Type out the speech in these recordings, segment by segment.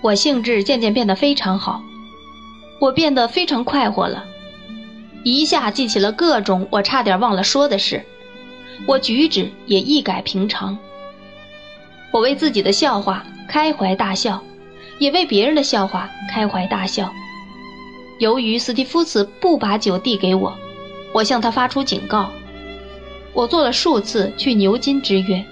我兴致渐渐变得非常好，我变得非常快活了，一下记起了各种我差点忘了说的事，我举止也一改平常。我为自己的笑话开怀大笑，也为别人的笑话开怀大笑。由于斯蒂夫斯不把酒递给我，我向他发出警告。我做了数次去牛津之约，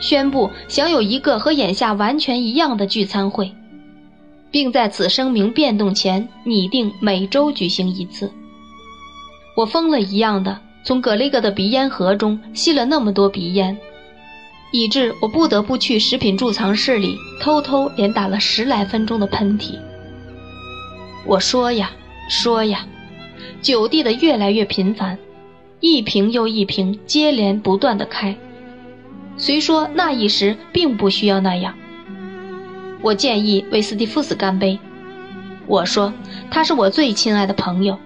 宣布想有一个和眼下完全一样的聚餐会，并在此声明变动前拟定每周举行一次。我疯了一样的从格雷格的鼻烟盒中吸了那么多鼻烟，以致我不得不去食品贮藏室里偷偷连打了十来分钟的喷嚏。我说呀说呀，酒递的越来越频繁。一瓶又一瓶接连不断的开，虽说那一时并不需要那样。我建议为斯蒂夫斯干杯。我说他是我最亲爱的朋友，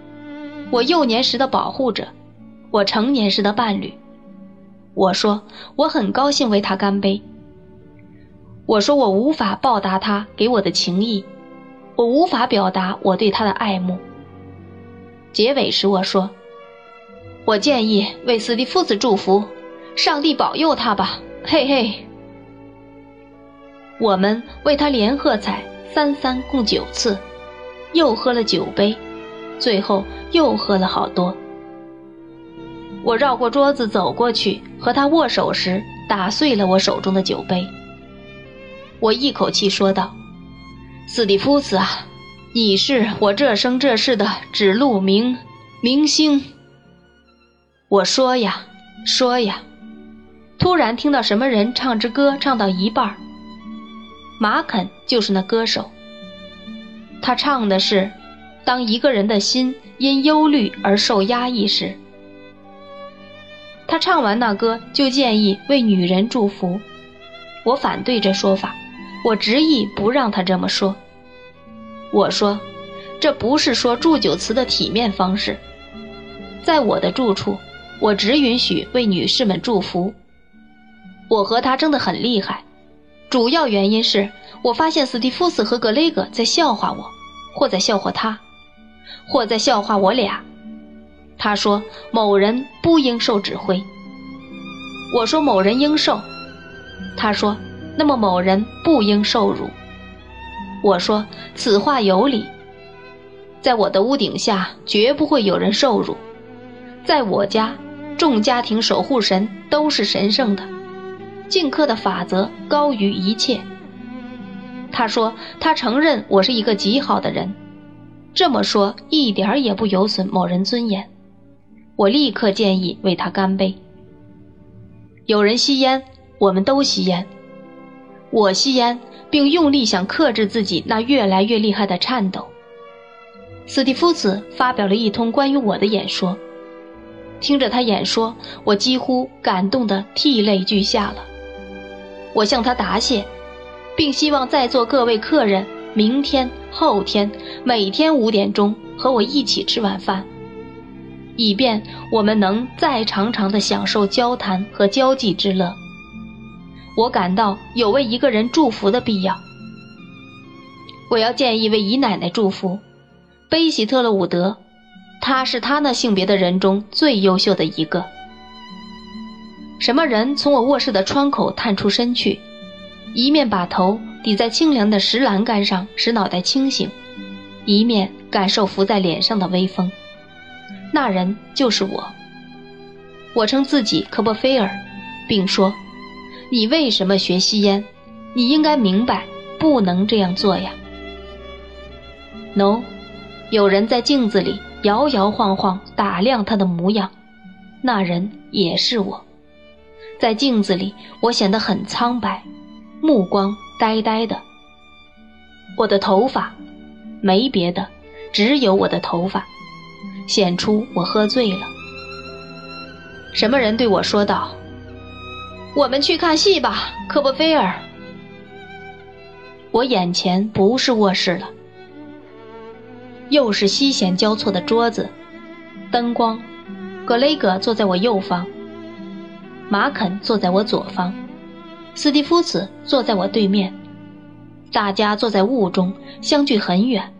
我幼年时的保护者，我成年时的伴侣。我说我很高兴为他干杯。我说我无法报答他给我的情谊，我无法表达我对他的爱慕。结尾时我说。我建议为斯蒂夫斯祝福，上帝保佑他吧，嘿嘿。我们为他连喝彩，三三共九次，又喝了九杯，最后又喝了好多。我绕过桌子走过去和他握手时，打碎了我手中的酒杯。我一口气说道：“斯蒂夫斯啊，你是我这生这世的指路明明星。”我说呀，说呀，突然听到什么人唱支歌，唱到一半马肯就是那歌手。他唱的是：“当一个人的心因忧虑而受压抑时。”他唱完那歌，就建议为女人祝福。我反对这说法，我执意不让他这么说。我说，这不是说祝酒词的体面方式，在我的住处。我只允许为女士们祝福。我和他争得很厉害，主要原因是我发现斯蒂夫斯和格雷格在笑话我，或在笑话他，或在笑话我俩。他说某人不应受指挥，我说某人应受。他说那么某人不应受辱。我说此话有理，在我的屋顶下绝不会有人受辱，在我家。众家庭守护神都是神圣的，敬客的法则高于一切。他说他承认我是一个极好的人，这么说一点也不有损某人尊严。我立刻建议为他干杯。有人吸烟，我们都吸烟。我吸烟，并用力想克制自己那越来越厉害的颤抖。斯蒂夫子发表了一通关于我的演说。听着他演说，我几乎感动得涕泪俱下了。我向他答谢，并希望在座各位客人明天、后天每天五点钟和我一起吃晚饭，以便我们能再常常地享受交谈和交际之乐。我感到有为一个人祝福的必要。我要建议为姨奶奶祝福，贝希特勒伍德。他是他那性别的人中最优秀的一个。什么人从我卧室的窗口探出身去，一面把头抵在清凉的石栏杆上，使脑袋清醒，一面感受拂在脸上的微风。那人就是我。我称自己科波菲尔，并说：“你为什么学吸烟？你应该明白，不能这样做呀。” No，有人在镜子里。摇摇晃晃打量他的模样，那人也是我。在镜子里，我显得很苍白，目光呆呆的。我的头发，没别的，只有我的头发，显出我喝醉了。什么人对我说道：“我们去看戏吧，科波菲尔。”我眼前不是卧室了。又是西弦交错的桌子，灯光。格雷格坐在我右方，马肯坐在我左方，斯蒂夫斯坐在我对面。大家坐在雾中，相距很远。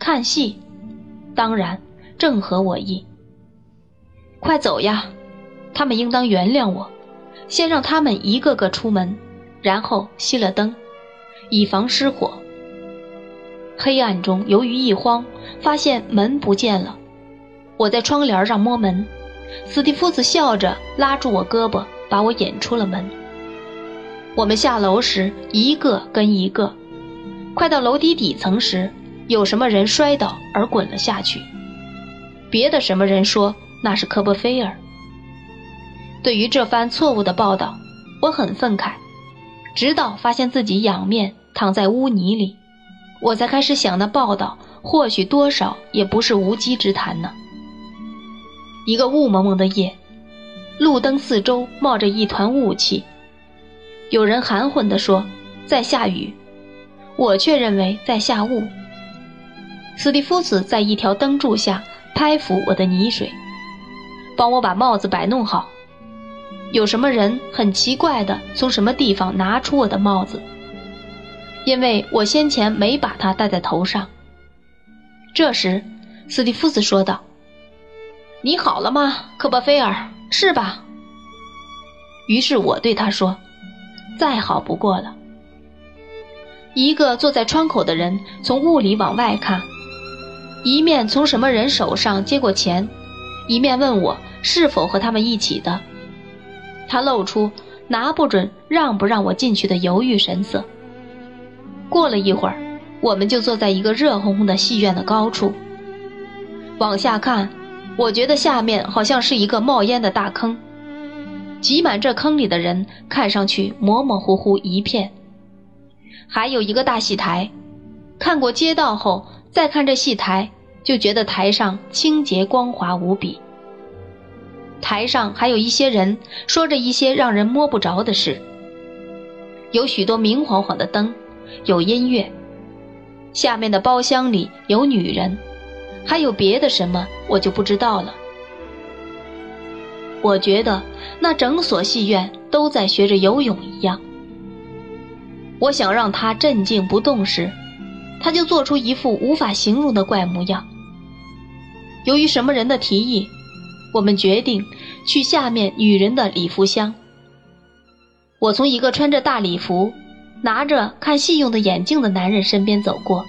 看戏，当然正合我意。快走呀！他们应当原谅我，先让他们一个个出门，然后熄了灯，以防失火。黑暗中，由于一慌，发现门不见了。我在窗帘上摸门，斯蒂夫子笑着拉住我胳膊，把我引出了门。我们下楼时，一个跟一个，快到楼梯底层时，有什么人摔倒而滚了下去。别的什么人说那是科波菲尔。对于这番错误的报道，我很愤慨。直到发现自己仰面躺在污泥里，我才开始想，那报道或许多少也不是无稽之谈呢。一个雾蒙蒙的夜，路灯四周冒着一团雾气。有人含混地说，在下雨，我却认为在下雾。斯蒂夫斯在一条灯柱下拍拂我的泥水，帮我把帽子摆弄好。有什么人很奇怪的从什么地方拿出我的帽子，因为我先前没把它戴在头上。这时，斯蒂夫斯说道：“你好了吗，科波菲尔？是吧？”于是我对他说。再好不过了。一个坐在窗口的人从雾里往外看，一面从什么人手上接过钱，一面问我是否和他们一起的。他露出拿不准让不让我进去的犹豫神色。过了一会儿，我们就坐在一个热烘烘的戏院的高处，往下看，我觉得下面好像是一个冒烟的大坑。挤满这坑里的人看上去模模糊糊一片，还有一个大戏台。看过街道后，再看这戏台，就觉得台上清洁光滑无比。台上还有一些人说着一些让人摸不着的事，有许多明晃晃的灯，有音乐。下面的包厢里有女人，还有别的什么，我就不知道了。我觉得那整所戏院都在学着游泳一样。我想让他镇静不动时，他就做出一副无法形容的怪模样。由于什么人的提议，我们决定去下面女人的礼服箱。我从一个穿着大礼服、拿着看戏用的眼镜的男人身边走过，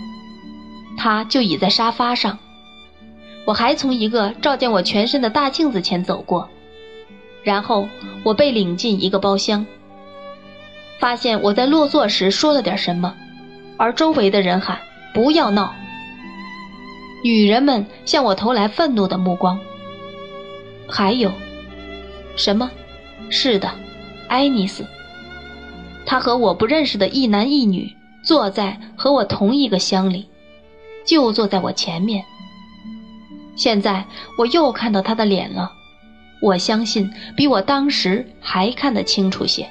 他就倚在沙发上。我还从一个照见我全身的大镜子前走过。然后我被领进一个包厢，发现我在落座时说了点什么，而周围的人喊“不要闹”。女人们向我投来愤怒的目光。还有，什么？是的，爱丽丝。她和我不认识的一男一女坐在和我同一个厢里，就坐在我前面。现在我又看到他的脸了。我相信比我当时还看得清楚些。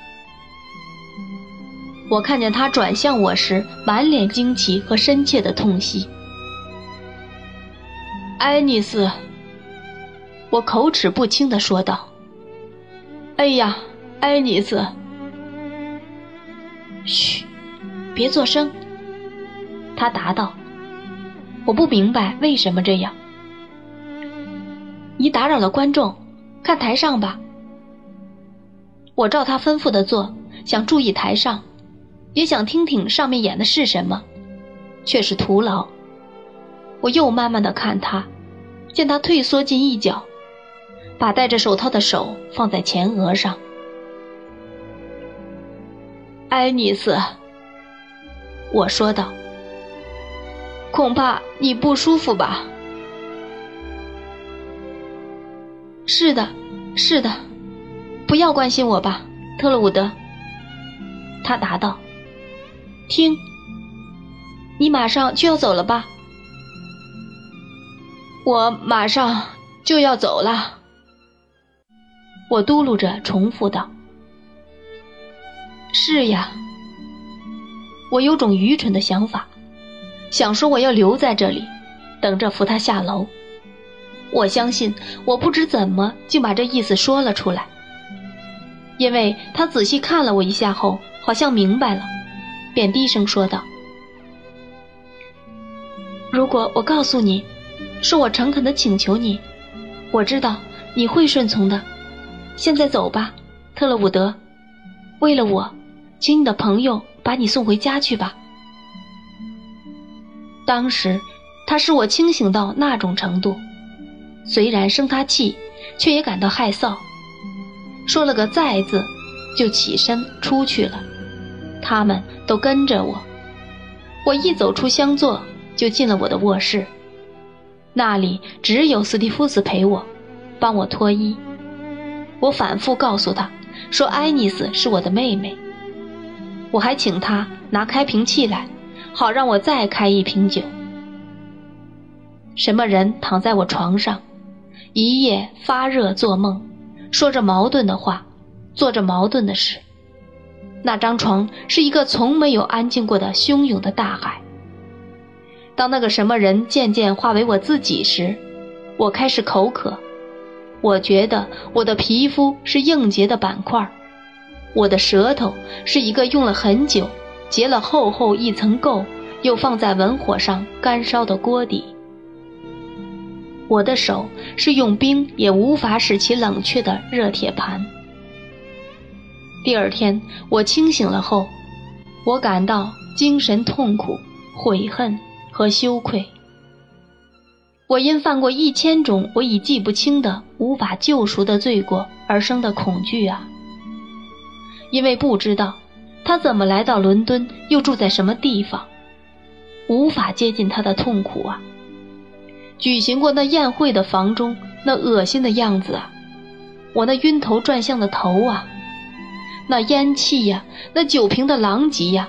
我看见他转向我时，满脸惊奇和深切的痛惜。爱丽丝，我口齿不清地说道：“哎呀，爱丽丝，嘘，别作声。”他答道：“我不明白为什么这样。你打扰了观众。”看台上吧。我照他吩咐的做，想注意台上，也想听听上面演的是什么，却是徒劳。我又慢慢的看他，见他退缩进一角，把戴着手套的手放在前额上。爱丽丝，我说道：“恐怕你不舒服吧？”是的，是的，不要关心我吧，特勒伍德。他答道：“听，你马上就要走了吧？”我马上就要走了。我嘟噜着重复道：“是呀。”我有种愚蠢的想法，想说我要留在这里，等着扶他下楼。我相信，我不知怎么就把这意思说了出来，因为他仔细看了我一下后，好像明白了，便低声说道：“如果我告诉你，是我诚恳的请求你，我知道你会顺从的。现在走吧，特勒伍德。为了我，请你的朋友把你送回家去吧。”当时，他使我清醒到那种程度，虽然生他气，却也感到害臊。说了个“在”字，就起身出去了。他们都跟着我。我一走出厢座，就进了我的卧室。那里只有斯蒂夫斯陪我，帮我脱衣。我反复告诉他，说爱丽丝是我的妹妹。我还请他拿开瓶器来。好让我再开一瓶酒。什么人躺在我床上，一夜发热做梦，说着矛盾的话，做着矛盾的事。那张床是一个从没有安静过的汹涌的大海。当那个什么人渐渐化为我自己时，我开始口渴。我觉得我的皮肤是硬结的板块，我的舌头是一个用了很久。结了厚厚一层垢，又放在文火上干烧的锅底。我的手是用冰也无法使其冷却的热铁盘。第二天我清醒了后，我感到精神痛苦、悔恨和羞愧。我因犯过一千种我已记不清的无法救赎的罪过而生的恐惧啊！因为不知道。他怎么来到伦敦？又住在什么地方？无法接近他的痛苦啊！举行过那宴会的房中那恶心的样子啊！我那晕头转向的头啊！那烟气呀！那酒瓶的狼藉呀！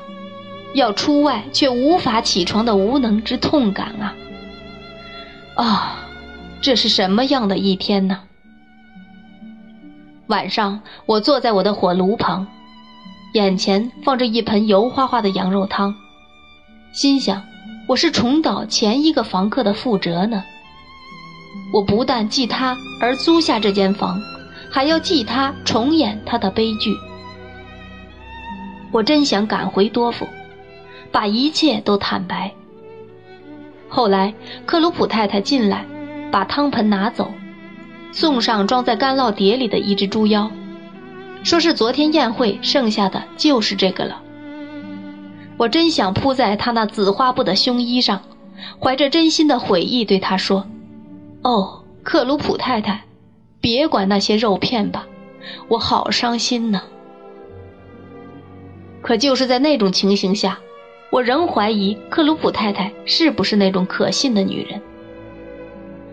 要出外却无法起床的无能之痛感啊！啊，这是什么样的一天呢？晚上，我坐在我的火炉旁。眼前放着一盆油花花的羊肉汤，心想：我是重蹈前一个房客的覆辙呢。我不但记他而租下这间房，还要记他重演他的悲剧。我真想赶回多夫，把一切都坦白。后来克鲁普太太进来，把汤盆拿走，送上装在干酪碟里的一只猪腰。说是昨天宴会剩下的就是这个了。我真想扑在他那紫花布的胸衣上，怀着真心的悔意对他说：“哦，克鲁普太太，别管那些肉片吧，我好伤心呢。”可就是在那种情形下，我仍怀疑克鲁普太太是不是那种可信的女人。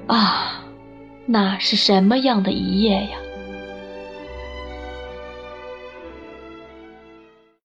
啊，那是什么样的一夜呀！